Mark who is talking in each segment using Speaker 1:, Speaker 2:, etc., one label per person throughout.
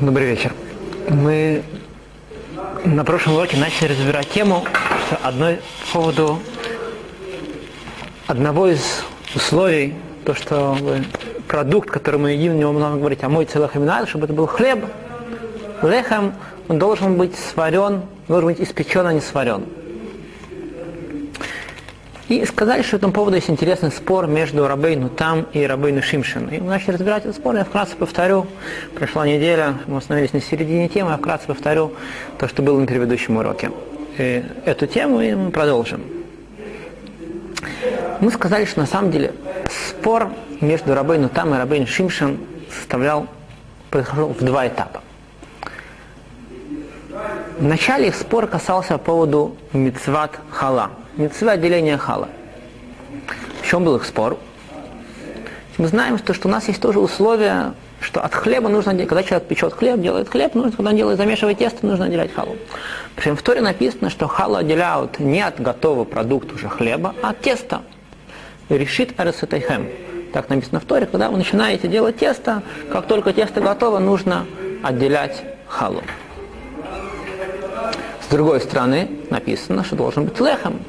Speaker 1: Добрый вечер. Мы на прошлом уроке начали разбирать тему что одной по поводу одного из условий, то, что продукт, который мы едим, не можно говорить, а мой целых имена, чтобы это был хлеб. Лехом он должен быть сварен, должен быть испечен, а не сварен. И сказали, что по этому поводу есть интересный спор между Рабейну Там и Рабейну Шимшин. И мы начали разбирать этот спор, я вкратце повторю. Прошла неделя, мы остановились на середине темы, я вкратце повторю то, что было на предыдущем уроке. И эту тему и мы продолжим. Мы сказали, что на самом деле спор между Рабейну Там и Рабейну Шимшин составлял, происходил в два этапа. Вначале их спор касался по поводу мицват хала, мицва отделения хала. В чем был их спор? Мы знаем, что, что у нас есть тоже условие, что от хлеба нужно, когда человек печет хлеб, делает хлеб, нужно, когда он делает, замешивает тесто, нужно отделять халу. Причем в Торе написано, что халу отделяют не от готового продукта уже хлеба, а от теста. Решит арасатайхем. Так написано в Торе, когда вы начинаете делать тесто, как только тесто готово, нужно отделять халу. С другой стороны, написано, что должен быть лехом.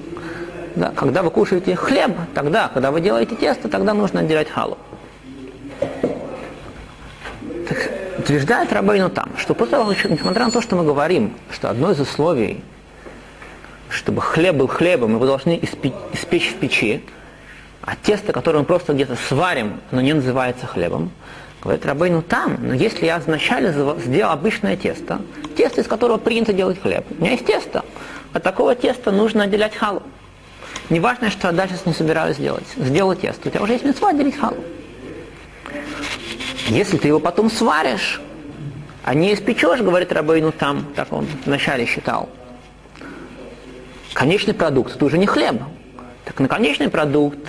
Speaker 1: Да, когда вы кушаете хлеб, тогда, когда вы делаете тесто, тогда нужно отделять халу. Так, утверждает Рабейну там, что после того, несмотря на то, что мы говорим, что одно из условий, чтобы хлеб был хлебом, его должны испечь, испечь в печи, а тесто, которое мы просто где-то сварим, оно не называется хлебом, Говорит Рабейну там, но если я вначале сделал обычное тесто, тесто, из которого принято делать хлеб, у меня есть тесто, от такого теста нужно отделять халу. Неважно, что я дальше не собираюсь сделать. Сделал тесто, у тебя уже есть мецва отделить халу. Если ты его потом сваришь, а не испечешь, говорит Рабейну там, так он вначале считал, конечный продукт, это уже не хлеб. Так на конечный продукт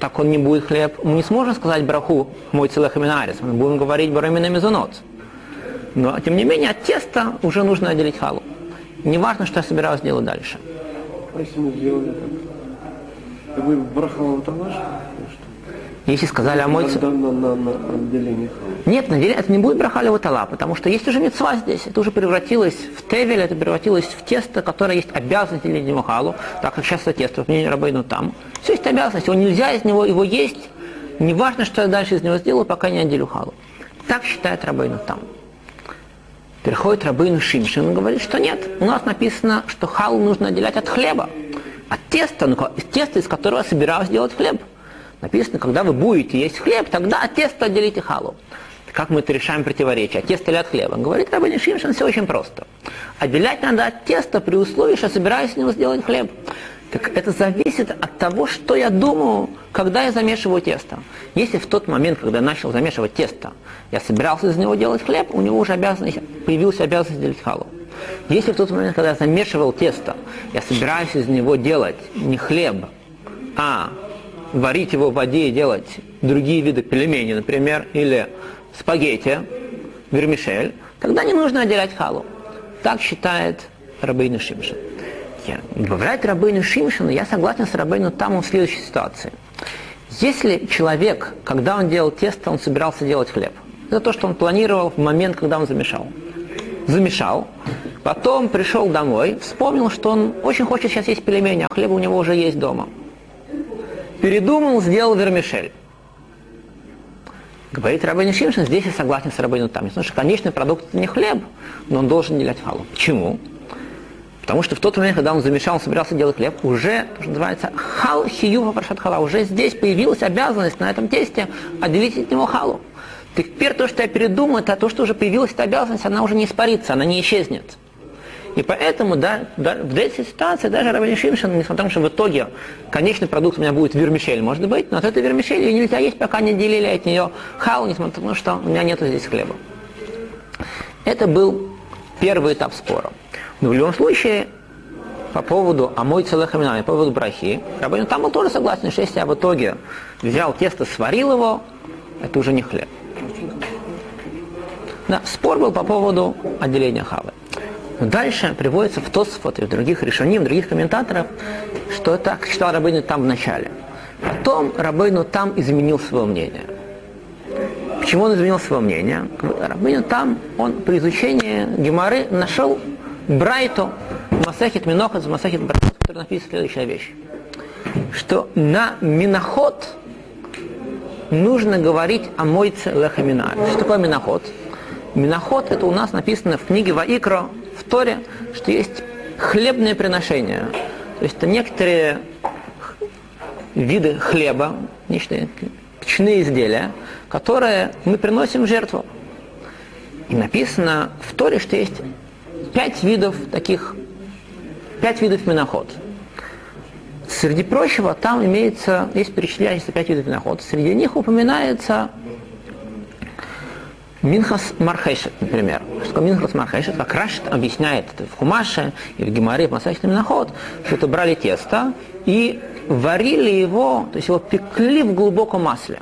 Speaker 1: так он не будет хлеб. Мы не сможем сказать браху мой целых именарис, мы будем говорить барамина мезонот. Но, тем не менее, от теста уже нужно отделить халу. Неважно, что я собираюсь делать дальше.
Speaker 2: Если мы сделали так? Браха талаш?
Speaker 1: Если сказали о мой...
Speaker 2: На, на, на, отделение
Speaker 1: Нет, на деле это не будет браха леватала, потому что есть уже мецва здесь. Это уже превратилось в тевель, это превратилось в тесто, которое есть обязанность делить ему халу, так как сейчас это тесто, в мнении рабейну там. Все есть обязанность, его нельзя из него, его есть. Не важно, что я дальше из него сделаю, пока не отделю халу. Так считает рабейну там. Приходит рабейну Шимшин и говорит, что нет. У нас написано, что халу нужно отделять от хлеба. От теста, ну, тесто, из которого я собираюсь делать хлеб. Написано, когда вы будете есть хлеб, тогда от теста отделите халу. Как мы это решаем противоречие? От теста или от хлеба? Говорит Рабин Шимшин, все очень просто. Отделять надо от теста при условии, что собираюсь из него сделать хлеб. Так это зависит от того, что я думаю, когда я замешиваю тесто. Если в тот момент, когда я начал замешивать тесто, я собирался из него делать хлеб, у него уже обязанность, появилась обязанность делать халу. Если в тот момент, когда я замешивал тесто, я собираюсь из него делать не хлеб, а варить его в воде и делать другие виды пельменей, например, или спагетти, вермишель, тогда не нужно отделять халу. Так считает Рабейну Шимшин. Добавлять Рабейну Шимшину, я согласен с Рабейну Тамом в следующей ситуации. Если человек, когда он делал тесто, он собирался делать хлеб, это то, что он планировал в момент, когда он замешал. Замешал, потом пришел домой, вспомнил, что он очень хочет сейчас есть пельмени, а хлеба у него уже есть дома – передумал, сделал вермишель. Говорит Рабейн Шимшин, здесь я согласен с Рабейну там. Потому что конечный продукт это не хлеб, но он должен делять халу. Почему? Потому что в тот момент, когда он замешал, он собирался делать хлеб, уже, что называется, хал хиюва прошат хала, уже здесь появилась обязанность на этом тесте отделить от него халу. Теперь то, что я передумал, это то, что уже появилась эта обязанность, она уже не испарится, она не исчезнет. И поэтому да, да, в этой ситуации даже Рабин Шимшин, несмотря на то, что в итоге конечный продукт у меня будет вермишель, может быть, но от этой вермишели ее нельзя есть, пока не делили от нее хау, несмотря на то, что у меня нет здесь хлеба. Это был первый этап спора. Но в любом случае, по поводу Амой целых именами, по поводу брахи, Рабин там был тоже согласен, что если я в итоге взял тесто, сварил его, это уже не хлеб. Да, спор был по поводу отделения хавы. Но дальше приводится в Тосфот и в других решениях, других комментаторов, что так считал Рабыну там в начале. Потом Рабыну там изменил свое мнение. Почему он изменил свое мнение? Рабынин там, он при изучении Гемары нашел Брайту, Масахит Минохат, Масахит Брайту, который написано следующая вещь. Что на Миноход нужно говорить о мойце лехамина. Что такое Миноход? Миноход это у нас написано в книге Ваикро, в Торе, что есть хлебные приношения. То есть это некоторые виды хлеба, нечто печные изделия, которые мы приносим в жертву. И написано в Торе, что есть пять видов таких, пять видов миноход. Среди прочего, там имеется, есть перечисляется пять видов миноход. Среди них упоминается Минхас Мархешет, например. Что Минхас Мархешет? Как Рашид объясняет это в Хумаше и в Гемаре, в Масахе Миноход, что это брали тесто и варили его, то есть его пекли в глубоком масле.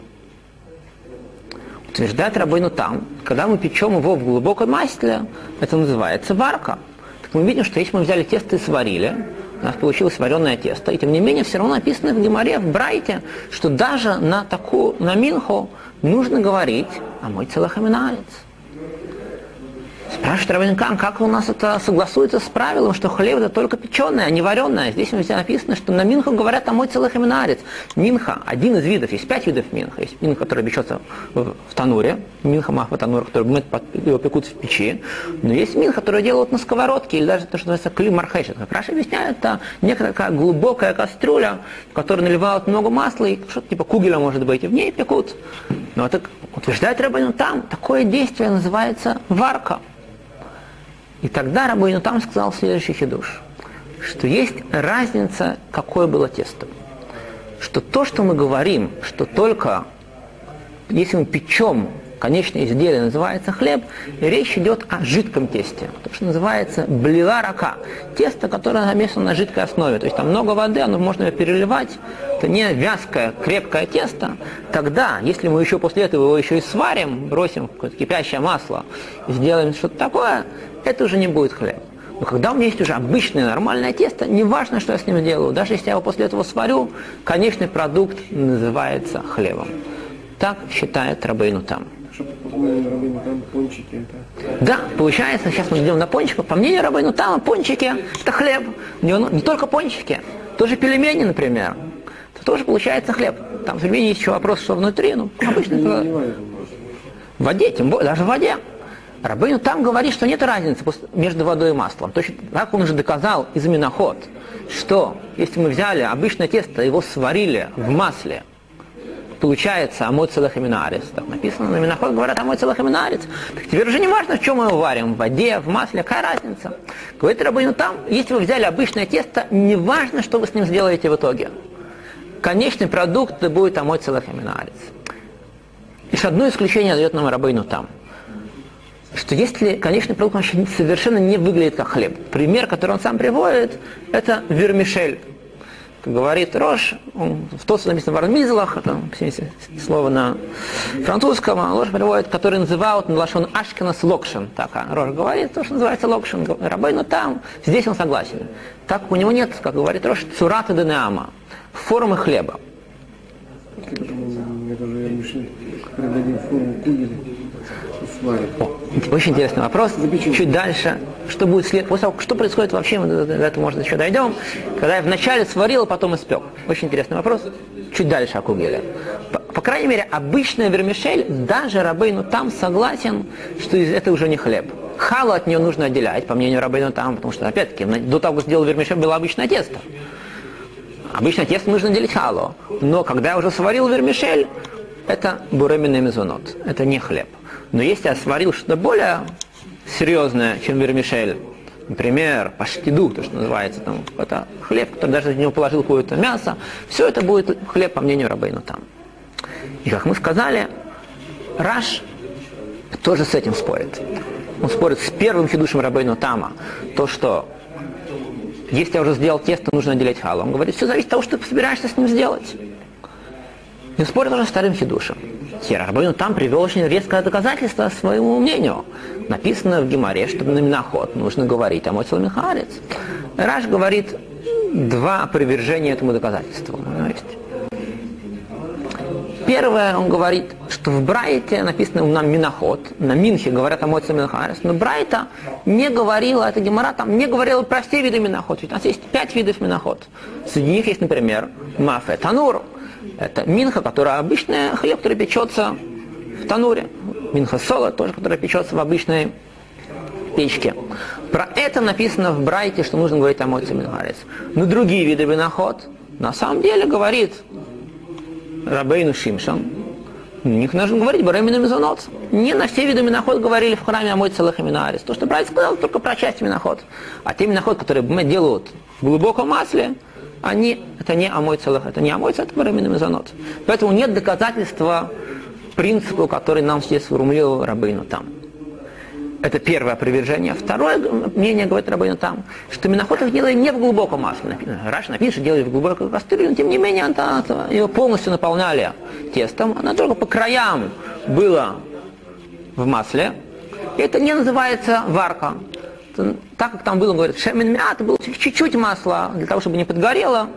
Speaker 1: Утверждает Рабойну там, когда мы печем его в глубоком масле, это называется варка. Так мы видим, что если мы взяли тесто и сварили, у нас получилось вареное тесто, и тем не менее все равно написано в Гемаре, в Брайте, что даже на такую, на Минху нужно говорить о мой целохаминалец. Спрашивает Рабин Кан, как у нас это согласуется с правилом, что хлеб это только печеное, а не вареное. Здесь везде написано, что на Минху говорят о мой целый хаминарец. Минха, один из видов, есть пять видов Минха. Есть Минха, который печется в, тануре, Минха Махва танур, который мы его пекут в печи. Но есть Минха, который делают на сковородке, или даже то, что называется клим мархешет. Как Раша объясняет, это некая такая глубокая кастрюля, в которой наливают много масла, и что-то типа кугеля может быть, и в ней пекут. Но это утверждает Рабин там, такое действие называется варка. И тогда Рабойну там сказал следующий хидуш, что есть разница, какое было тесто. Что то, что мы говорим, что только если мы печем конечное изделие, называется хлеб, речь идет о жидком тесте, то, что называется блила рака, тесто, которое намешано на жидкой основе, то есть там много воды, оно можно ее переливать, это не вязкое, крепкое тесто, тогда, если мы еще после этого его еще и сварим, бросим в кипящее масло сделаем что-то такое, это уже не будет хлеб. Но когда у меня есть уже обычное нормальное тесто, неважно, что я с ним делаю, даже если я его после этого сварю, конечный продукт называется хлебом. Так считает Рабейну там. Да, получается, сейчас мы идем на пончиков. По мнению Рабейну там, пончики – это хлеб. Не, не только пончики, тоже пельмени, например. Это тоже получается хлеб. Там в пельмени есть еще вопрос, что внутри. Ну, обычно в воде, тем более, даже в воде. Рабыну там говорит, что нет разницы между водой и маслом. Точно как он уже доказал из Миноход, что если мы взяли обычное тесто, его сварили в масле, получается амой целахаминарис. Так написано на Миноход, говорят амой целахаминарис. Так теперь уже не важно, в чем мы его варим, в воде, в масле, какая разница. Говорит Рабыну там, если вы взяли обычное тесто, не важно, что вы с ним сделаете в итоге. Конечный продукт будет амой целахаминарис. Лишь одно исключение дает нам Рабыну там – что если конечный продукт он совершенно не выглядит как хлеб. Пример, который он сам приводит, это вермишель. Как говорит Рош, он, в тот, что написано в Армизлах, это слово на французском, а Рош приводит, который называют на лашон Ашкинас локшин. Так, а Рош говорит, то, что называется локшин. Рабой, но там, здесь он согласен. Так у него нет, как говорит Рош, цурата денеама, формы хлеба.
Speaker 2: Это же вермишель, когда форму кугеля сварит.
Speaker 1: Очень интересный вопрос. Чуть дальше, что будет след... После того, что происходит вообще, мы до этого, может, еще дойдем. Когда я вначале сварил, а потом испек. Очень интересный вопрос. Чуть дальше о кугеле. По, по крайней мере, обычная вермишель, даже Рабейну там согласен, что это уже не хлеб. Халу от нее нужно отделять, по мнению Рабейну там, потому что, опять-таки, до того, как сделал вермишель, было обычное тесто. Обычное тесто нужно делить халу. Но когда я уже сварил вермишель, это буременный мезонот. Это не хлеб. Но если я сварил что-то более серьезное, чем вермишель, например, паштиду, то, что называется, там, это хлеб, который даже в него положил какое-то мясо, все это будет хлеб, по мнению Рабейну там. И как мы сказали, Раш тоже с этим спорит. Он спорит с первым хидушем Рабейну Тама, то, что если я уже сделал тесто, нужно отделять халу. Он говорит, все зависит от того, что ты собираешься с ним сделать. И спорит уже с вторым хидушем. Рабейну там привел очень резкое доказательство своему мнению. Написано в Геморе, что на Миноход нужно говорить о Моцел Михарец. Раш говорит два привержения этому доказательству. Первое, он говорит, что в Брайте написано нам Миноход, на Минхе говорят о Моце Минхарес, но Брайта не говорила, это Гемора там не говорила про все виды Миноход. Ведь у нас есть пять видов Миноход. Среди них есть, например, Мафе Танур. Это Минха, которая обычная хлеб, который печется в тануре. Минха Соло тоже, который печется в обычной печке. Про это написано в Брайте, что нужно говорить о Моце Минхарес. Но другие виды Миноход на самом деле говорит Рабейну Шимшан, у них нужно говорить Баремина Мезонот. Не на все виды миноход говорили в храме Амой Целых и Минарис. То, что брат сказал, только про часть миноход. А те миноход, которые мы делают в глубоком масле, они, это не Амой Целых, это не Амой это Баремина Мезонот. Поэтому нет доказательства принципу, который нам здесь сформулировал Рабейну там. Это первое опровержение. Второе мнение говорит Рабейну там, что Миноход их делает не в глубоком масле. Раш написано, что делали в глубокой кастрюле, но тем не менее она, ее полностью наполняли тестом. Она только по краям была в масле. И это не называется варка. Так как там было, говорит, шемен мят, было чуть-чуть масла, для того, чтобы не подгорело,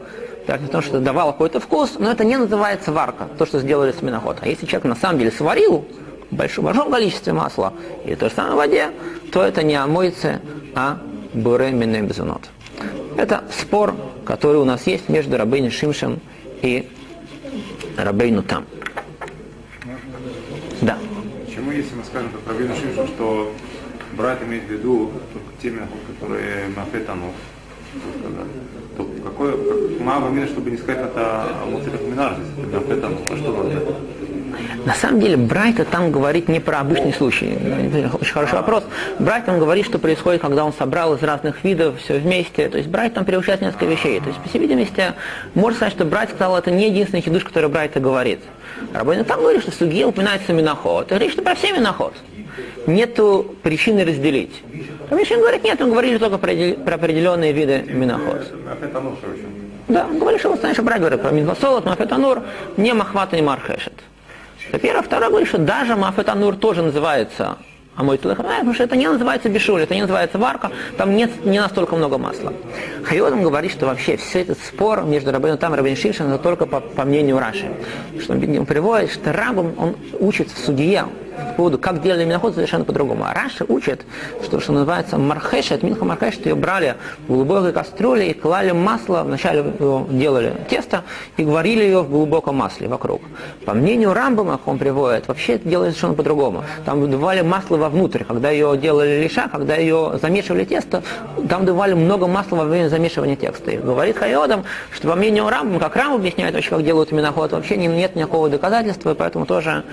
Speaker 1: потому что давало какой-то вкус, но это не называется варка, то, что сделали с миноход. А если человек на самом деле сварил в большом, большом количестве масла и то же самое в воде, то это не амойцы, а буре безунот. Это спор, который у нас есть между Рабейни Шимшем и Рабейну Там. Да.
Speaker 3: Почему, если мы скажем как Рабейну Шимшем, что брат имеет в виду только те которые мафетану, то какой, как, чтобы не сказать это муцелях минар, здесь это мафетану, а что надо?
Speaker 1: На самом деле Брайта там говорит не про обычный случай. Очень хороший вопрос. Брайт там говорит, что происходит, когда он собрал из разных видов все вместе. То есть Брайт там переучает несколько вещей. То есть, по всей видимости, можно сказать, что Брайт сказал, это не единственный хидуш, который Брайта говорит. Рабойна там говорит, что в суге упоминается миноход. Говорит, что про все миноход. Нету причины разделить. Рамишин говорит, нет, он говорит только про определенные виды миноход. Да, он говорит, что вот, знаешь, брать говорит про минхосолот, мафетанур, не махвата, не мархешет. Это первое. Второе говорит, что даже мафетанур тоже называется а мой потому что это не называется бешуль, это не называется варка, там нет не настолько много масла. Хайодом говорит, что вообще все этот спор между Рабином Там и Рабином Шишин, это только по, по мнению Раши. Что он приводит, что Рабом, он учит в судье, по поводу, как делали миноход, совершенно по-другому. А Раша учит, что, что называется мархешет, минха мархешет, ее брали в глубокой кастрюле и клали масло, вначале делали тесто и варили ее в глубоком масле вокруг. По мнению Рамбама, он приводит, вообще это делали совершенно по-другому. Там выдавали масло вовнутрь, когда ее делали лиша, когда ее замешивали тесто, там давали много масла во время замешивания теста. И говорит Хайодам, что по мнению Рамбама, как Рамбам объясняет вообще, как делают миноход, вообще нет никакого доказательства, и поэтому тоже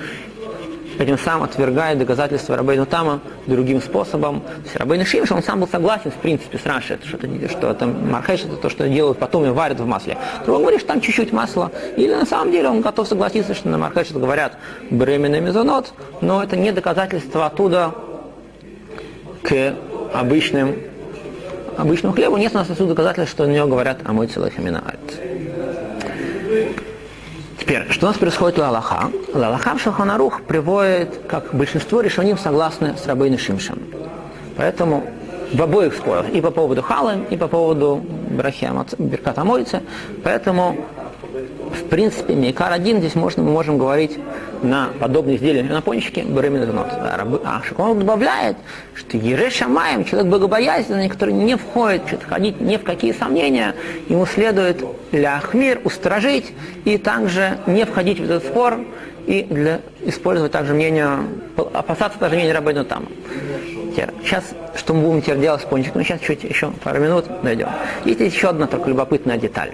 Speaker 1: этим самым отвергает доказательства Рабейну Тама другим способом. То есть Рабейну Шимш, он сам был согласен, в принципе, с Раши, это, что это мархеш, это то, что делают потом и варят в масле. То говорит, что там чуть-чуть масла. Или на самом деле он готов согласиться, что на мархеш говорят бременный мезонот, но это не доказательство оттуда к обычным обычному хлебу. Нет у нас отсюда доказательств, что на него говорят о мой целых имена. Теперь, что у нас происходит в Аллаха? Аллаха в Шаханарух приводит, как большинство решений согласны с Рабейну Шимшем. Поэтому в обоих спорах, и по поводу Халы, и по поводу Берката Мойцы. Поэтому в принципе, Мейкар один здесь можно, мы можем говорить на подобные изделия на пончике Береминзанот. А Шакон добавляет, что Ере Шамаем, человек богобоязненный, который не входит, что ходить ни в какие сомнения, ему следует ляхмир, устражить и также не входить в этот спор и для, использовать также мнение, опасаться даже мнения Рабейну Тама. Сейчас, что мы будем теперь делать с пончиком, сейчас чуть еще пару минут дойдем. Есть еще одна только любопытная деталь.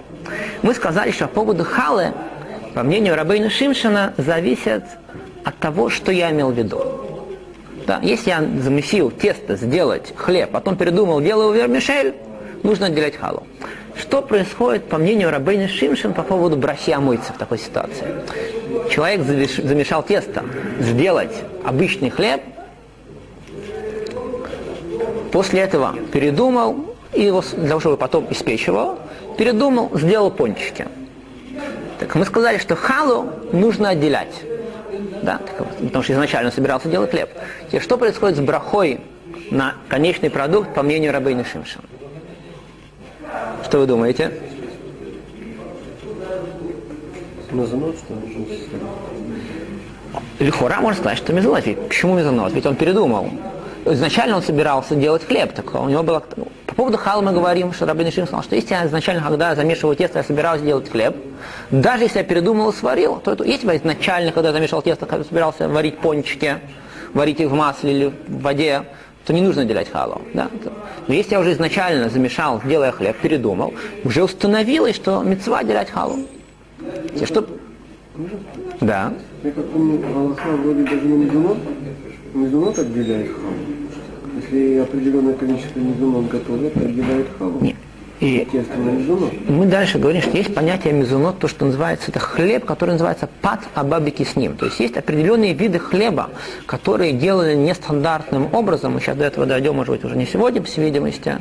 Speaker 1: Мы сказали, что по поводу халы, по мнению Рабейна Шимшина, зависит от того, что я имел в виду. Да, если я замесил тесто сделать хлеб, потом передумал, делаю вермишель, нужно отделять халу. Что происходит, по мнению Рабейна Шимшин, по поводу брахи мойца в такой ситуации? Человек замешал тесто, сделать обычный хлеб, после этого передумал, и его для того, чтобы потом испечь его, передумал, сделал пончики. Так мы сказали, что халу нужно отделять. Да, потому что изначально собирался делать хлеб. Теперь, что происходит с брахой на конечный продукт, по мнению Рабейна Шимшина? Что вы думаете?
Speaker 2: Мезонот, что ли?
Speaker 1: Лихора можно сказать, что мезонот. Ведь почему мезонот? Ведь он передумал. Изначально он собирался делать хлеб, так у него было... По поводу хала мы говорим, что Рабин Шим сказал, что если я изначально, когда я замешиваю тесто, я собирался делать хлеб, даже если я передумал и сварил, то это, если я изначально, когда я замешивал тесто, когда собирался варить пончики, варить их в масле или в воде, то не нужно делать халу. Да? Но если я уже изначально замешал, делая хлеб, передумал, уже установилось, что мецва делать халу. Те, что... Да.
Speaker 2: Я как помню, Аллаха вроде даже на мезонот, мезонот отделяет халу. Если определенное количество мезонот готовят, отделяет халу.
Speaker 1: Нет. И мы дальше говорим, что есть понятие мезунот, то, что называется, это хлеб, который называется пат абабики с ним. То есть есть определенные виды хлеба, которые делали нестандартным образом, мы сейчас до этого дойдем, может быть, уже не сегодня, по всей видимости,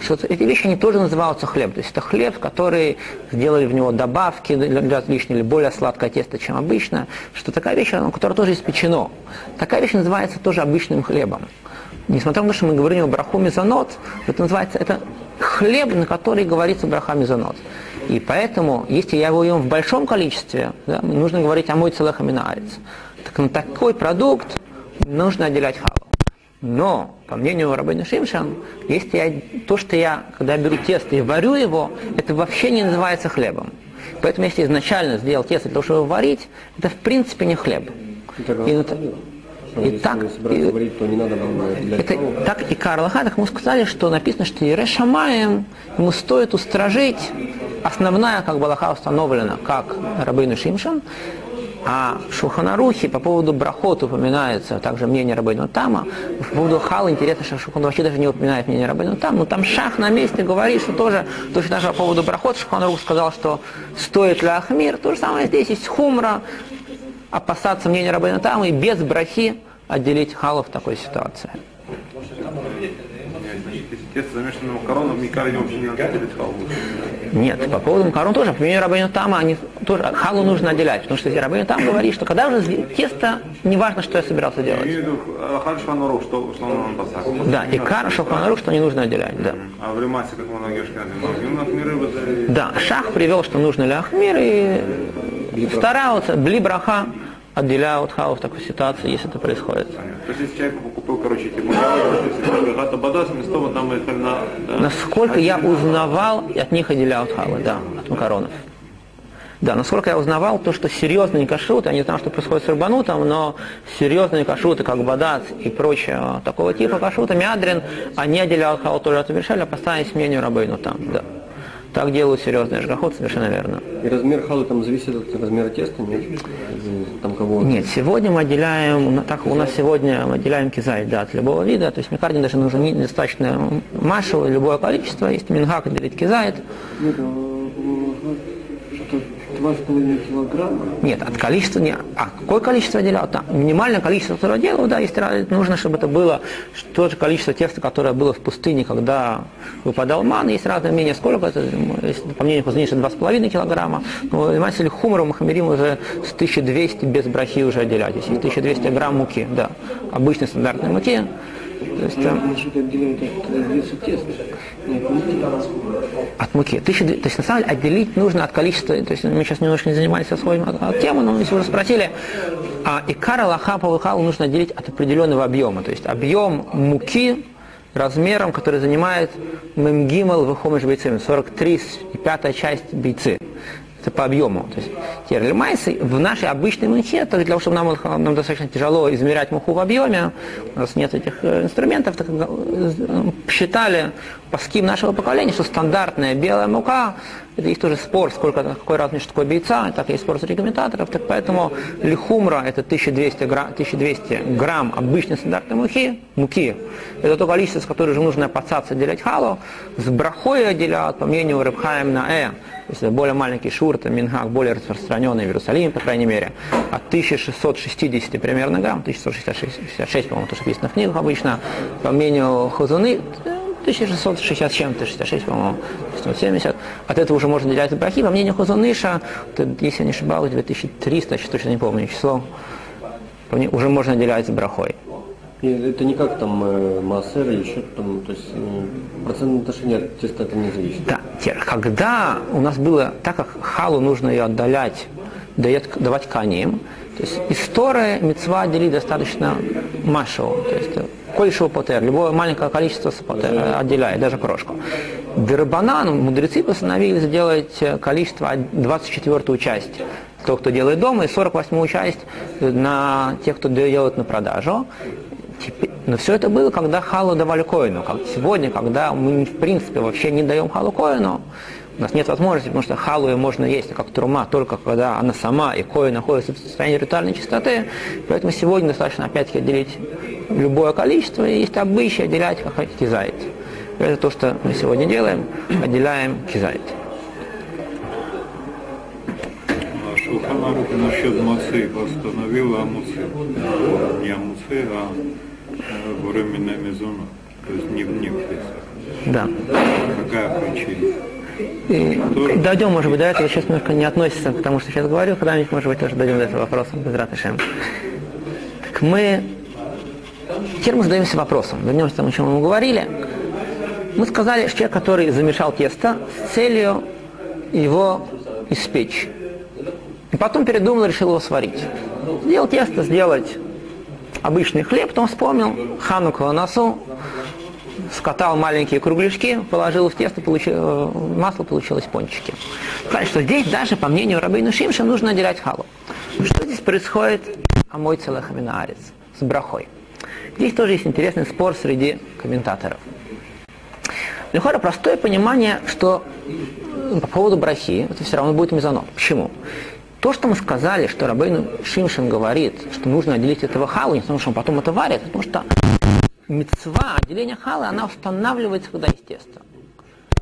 Speaker 1: что эти вещи, они тоже называются хлеб. То есть это хлеб, который сделали в него добавки для или более сладкое тесто, чем обычно, что такая вещь, которая тоже испечено. Такая вещь называется тоже обычным хлебом. Несмотря на то, что мы говорим о браху мезонот, это называется, это хлеб, на который говорится браха мезонот. И поэтому, если я его ем в большом количестве, да, нужно говорить о мой целых аминаарец. Так на такой продукт нужно отделять халу. Но, по мнению Рабина Шимшан, если я, то, что я, когда я беру тесто и варю его, это вообще не называется хлебом. Поэтому, если изначально сделал тесто для того, чтобы его варить, это в принципе не хлеб. И и так- и-
Speaker 2: варить, то не надо
Speaker 1: Это так и Карл Хадах ему сказали, что написано, что Ире Шамаем ему стоит устражить. Основная как бы Аллаха установлена, как Рабейну Шимшан, а в Шуханарухе по поводу брахот упоминается также мнение Рабейну Тама. По поводу Хала интересно, что Шухан вообще даже не упоминает мнение Рабейну Тама, но там Шах на месте говорит, что тоже, точно так же по поводу брахот. Шуханарух сказал, что стоит ли Ахмир. То же самое здесь есть Хумра, опасаться мнения Рабейну Тама и без брахи отделить Хала в такой ситуации.
Speaker 3: Если тесто замешано на макаронах, Микали вообще не надо делать халву.
Speaker 1: Нет, по поводу макарон тоже, по мнению Рабейну Тама, они тоже, халу нужно отделять, потому что Рабейну Там говорит, что когда уже тесто, неважно, что я собирался делать.
Speaker 3: что, что он посадил.
Speaker 1: Да, и кара шелханарух, что не нужно отделять, да.
Speaker 3: А в Ремасе, как возле-
Speaker 1: Да, Шах привел, что нужно ли Ахмир, и старался, бли браха, отделяют халу в такой ситуации, если это происходит.
Speaker 3: Понятно. То есть, если человек купил, короче, эти макароны.
Speaker 1: Насколько я узнавал, от них отделяют халы, да, от макаронов. Да, насколько я узнавал, то, что серьезные кашруты, я не знаю, что происходит с рыбанутом, но серьезные кашруты, как бадат и прочее такого типа кашрута, мядрин, они отделяют халу тоже от Абишаля, поставить мнению рабейну там, да. Так делают серьезные жгоход, совершенно верно.
Speaker 2: И размер халы там зависит от размера теста, нет? Там кого?
Speaker 1: Нет, сегодня мы отделяем, так у нас сегодня мы отделяем кизай, да, от любого вида, то есть микардин даже нужно не- достаточно машу, любое количество, если мингак отделить кизайт,
Speaker 2: 2,5 килограмма?
Speaker 1: Нет, от количества не. А какое количество делал? Там, минимальное количество, которое делал, да, если нужно, чтобы это было то же количество теста, которое было в пустыне, когда выпадал ман, есть разное мнение, сколько это, если, по мнению Кузнеча, 2,5 килограмма. Но заниматель хумора Махамерим уже с 1200 без брахи уже отделять. Если 1200 грамм муки, да, обычной стандартной муки, то есть, там,
Speaker 2: от
Speaker 1: муки. 1200, то есть на самом деле отделить нужно от количества, то есть мы сейчас немножко не занимались освоим от, но вы уже спросили, а икара лаха по халу нужно отделить от определенного объема, то есть объем муки размером, который занимает мемгимал выхомыш бейцем, 43 и пятая часть бейцы. Это по объему. То есть теперь майсы в нашей обычной муке, то для того, чтобы нам, нам достаточно тяжело измерять муху в объеме, у нас нет этих э, инструментов, так э, считали паским нашего поколения, что стандартная белая мука, есть тоже спор, сколько, какой размер, что такое бейца, так и спор среди комментаторов, так поэтому лихумра это 1200 грамм, 1200 грамм обычной стандартной муки, муки, это то количество, с которым же нужно опасаться отделять халу, с брахой отделяют, по мнению Рыбхаем на э, то есть это более маленький шур, это мингак, более распространенный в Иерусалиме, по крайней мере, от 1660 примерно грамм, 1666, по-моему, то, что написано в книгах обычно, по мнению Хазуны, 1660 чем-то, 66, по-моему, 170. От этого уже можно делять брахи. По мнению Хазуныша, это, если я не ошибаюсь, 2300, я точно не помню число, уже можно делять с брахой.
Speaker 2: Это не как там э, массер или еще там, то есть э, процентное отношение от теста это не зависит.
Speaker 1: Да, когда у нас было, так как халу нужно ее отдалять дает, давать каним. То есть из Торы мецва делить достаточно машеву. То есть кольшего потер, любое маленькое количество потер, отделяет, даже крошку. Дербанан, мудрецы постановили сделать количество 24 часть кто кто делает дома, и 48 часть на тех, кто делает на продажу. Но все это было, когда халу давали коину. Как сегодня, когда мы, в принципе, вообще не даем халу коину, у нас нет возможности, потому что халу ее можно есть, как трума, только когда она сама и коин находится в состоянии ритуальной чистоты. Поэтому сегодня достаточно опять-таки отделить любое количество, и есть обычай отделять, как кизайт. Это то, что мы сегодня делаем, отделяем кизайт.
Speaker 4: Шулханарух насчет Муцы постановил о Муце. Не о Муце, а э, временная мезона. То есть не в них
Speaker 1: Да.
Speaker 4: Какая причина?
Speaker 1: Дойдем, может быть, до этого, сейчас немножко не относится к тому, что сейчас говорю, когда-нибудь, может быть, тоже дойдем до этого вопроса, без ратышем. Так мы... Теперь мы задаемся вопросом, вернемся к тому, о чем мы говорили. Мы сказали, что человек, который замешал тесто с целью его испечь. И потом передумал, решил его сварить. Сделал тесто, сделать обычный хлеб, потом вспомнил, хануку носу, скатал маленькие кругляшки, положил в тесто, получил, масло, получилось пончики. Сказали, что здесь даже, по мнению Рабейну Шимша, нужно отделять халу. Что здесь происходит? Амой целахаминаарец с брахой. Здесь тоже есть интересный спор среди комментаторов. Лихора простое понимание, что по поводу брахи, это все равно будет мезонот. Почему? То, что мы сказали, что Рабейну Шимшин говорит, что нужно отделить этого халу, не потому что он потом это варит, потому что мецва, отделение халы, она устанавливается, когда есть тесто.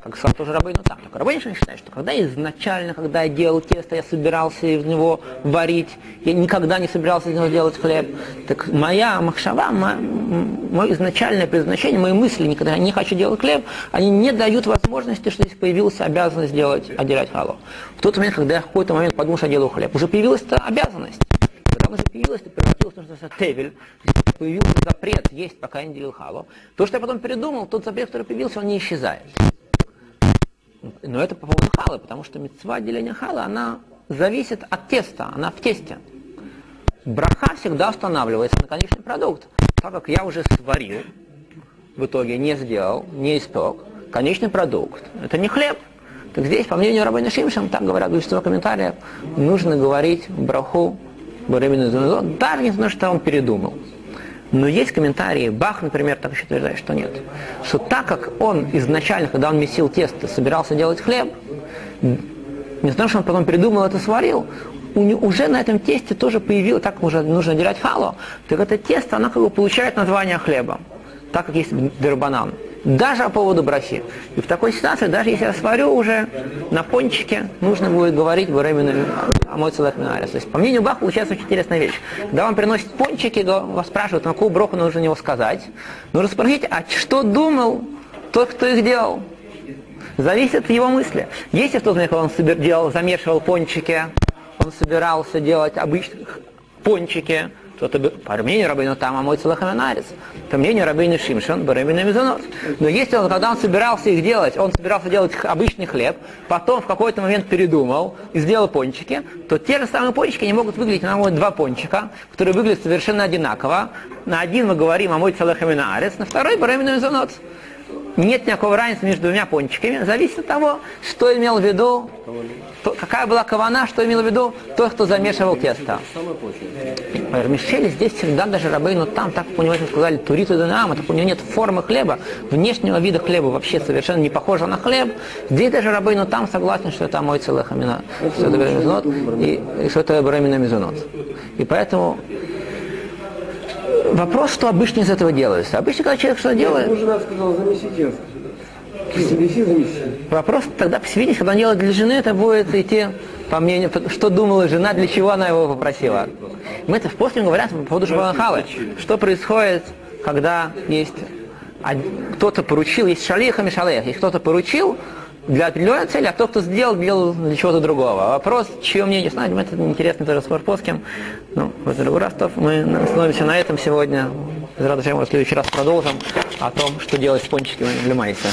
Speaker 1: Как сказал тоже Рабейну там. Только Рабейну считает, что когда изначально, когда я делал тесто, я собирался из него варить, я никогда не собирался из него делать хлеб. Так моя махшава, мое изначальное предназначение, мои мысли, никогда не хочу делать хлеб, они не дают возможности, что здесь появилась обязанность делать, отделять халу. В тот момент, когда я в какой-то момент подумал, что я делаю хлеб, уже появилась эта обязанность. Когда она уже появилась, это превратилось в тевель, появился запрет есть, пока не делил халу. То, что я потом передумал, тот запрет, который появился, он не исчезает. Но это по поводу халы, потому что мецва отделения халы, она зависит от теста, она в тесте. Браха всегда устанавливается на конечный продукт. Так как я уже сварил, в итоге не сделал, не испек, конечный продукт, это не хлеб. Так здесь, по мнению Рабина Шимшем, так говорят большинство комментариев, нужно говорить браху временный даже не потому, что он передумал. Но есть комментарии, Бах, например, так еще утверждает, что нет. Что так как он изначально, когда он месил тесто, собирался делать хлеб, не знаю, что он потом придумал это сварил, уже на этом тесте тоже появилось, так уже нужно делать халу, так это тесто, оно как бы получает название хлеба, так как есть дербанан даже по поводу брахи. И в такой ситуации, даже если я сварю уже на пончике, нужно будет говорить временно о мой целых минарис. То есть, по мнению Бах, получается очень интересная вещь. Когда вам приносят пончики, вас спрашивают, на какую броху нужно него сказать, нужно спросить, а что думал тот, кто их делал? Зависит от его мысли. Если в тот момент, когда он делал, замешивал пончики, он собирался делать обычные пончики, то это по мнению Рабейну там, а мой целахаминарец, по мнению Рабейну Шимшон, Барабейну Мизонот. Но если он, когда он собирался их делать, он собирался делать обычный хлеб, потом в какой-то момент передумал и сделал пончики, то те же самые пончики не могут выглядеть, на мой два пончика, которые выглядят совершенно одинаково. На один мы говорим о мой целахаминарец, на второй Барабейну Мизонот нет никакого разницы между двумя пончиками, зависит от того, что имел в виду, то, какая была кавана, что имел в виду тот, кто замешивал тесто. Мишель здесь всегда даже рабейну там, так как у него сказали, туриту динам, так у него нет формы хлеба, внешнего вида хлеба вообще совершенно не похоже на хлеб. Здесь даже рабейну там согласен, что это мой целых амина, что это мизунот, и, что это мизунот. И поэтому Вопрос, что обычно из этого делается. Обычно, когда человек что делает...
Speaker 2: Ему жена сказала, замеси тесто. Замеси, замеси.
Speaker 1: Вопрос тогда, по всей видимости, когда он делает для жены, это будет идти по мнению, что думала жена, для чего она его попросила. Мы это после говорят по поводу Шабанахалы. Что происходит, когда есть кто-то поручил, есть шалиха и шалех, есть кто-то поручил, для определенной цели, а тот, кто сделал, делал для чего-то другого. А вопрос, чье мнение знать, это интересно тоже спор по Ну, в другой раз мы остановимся на этом сегодня. В следующий раз продолжим о том, что делать с пончиками для майса.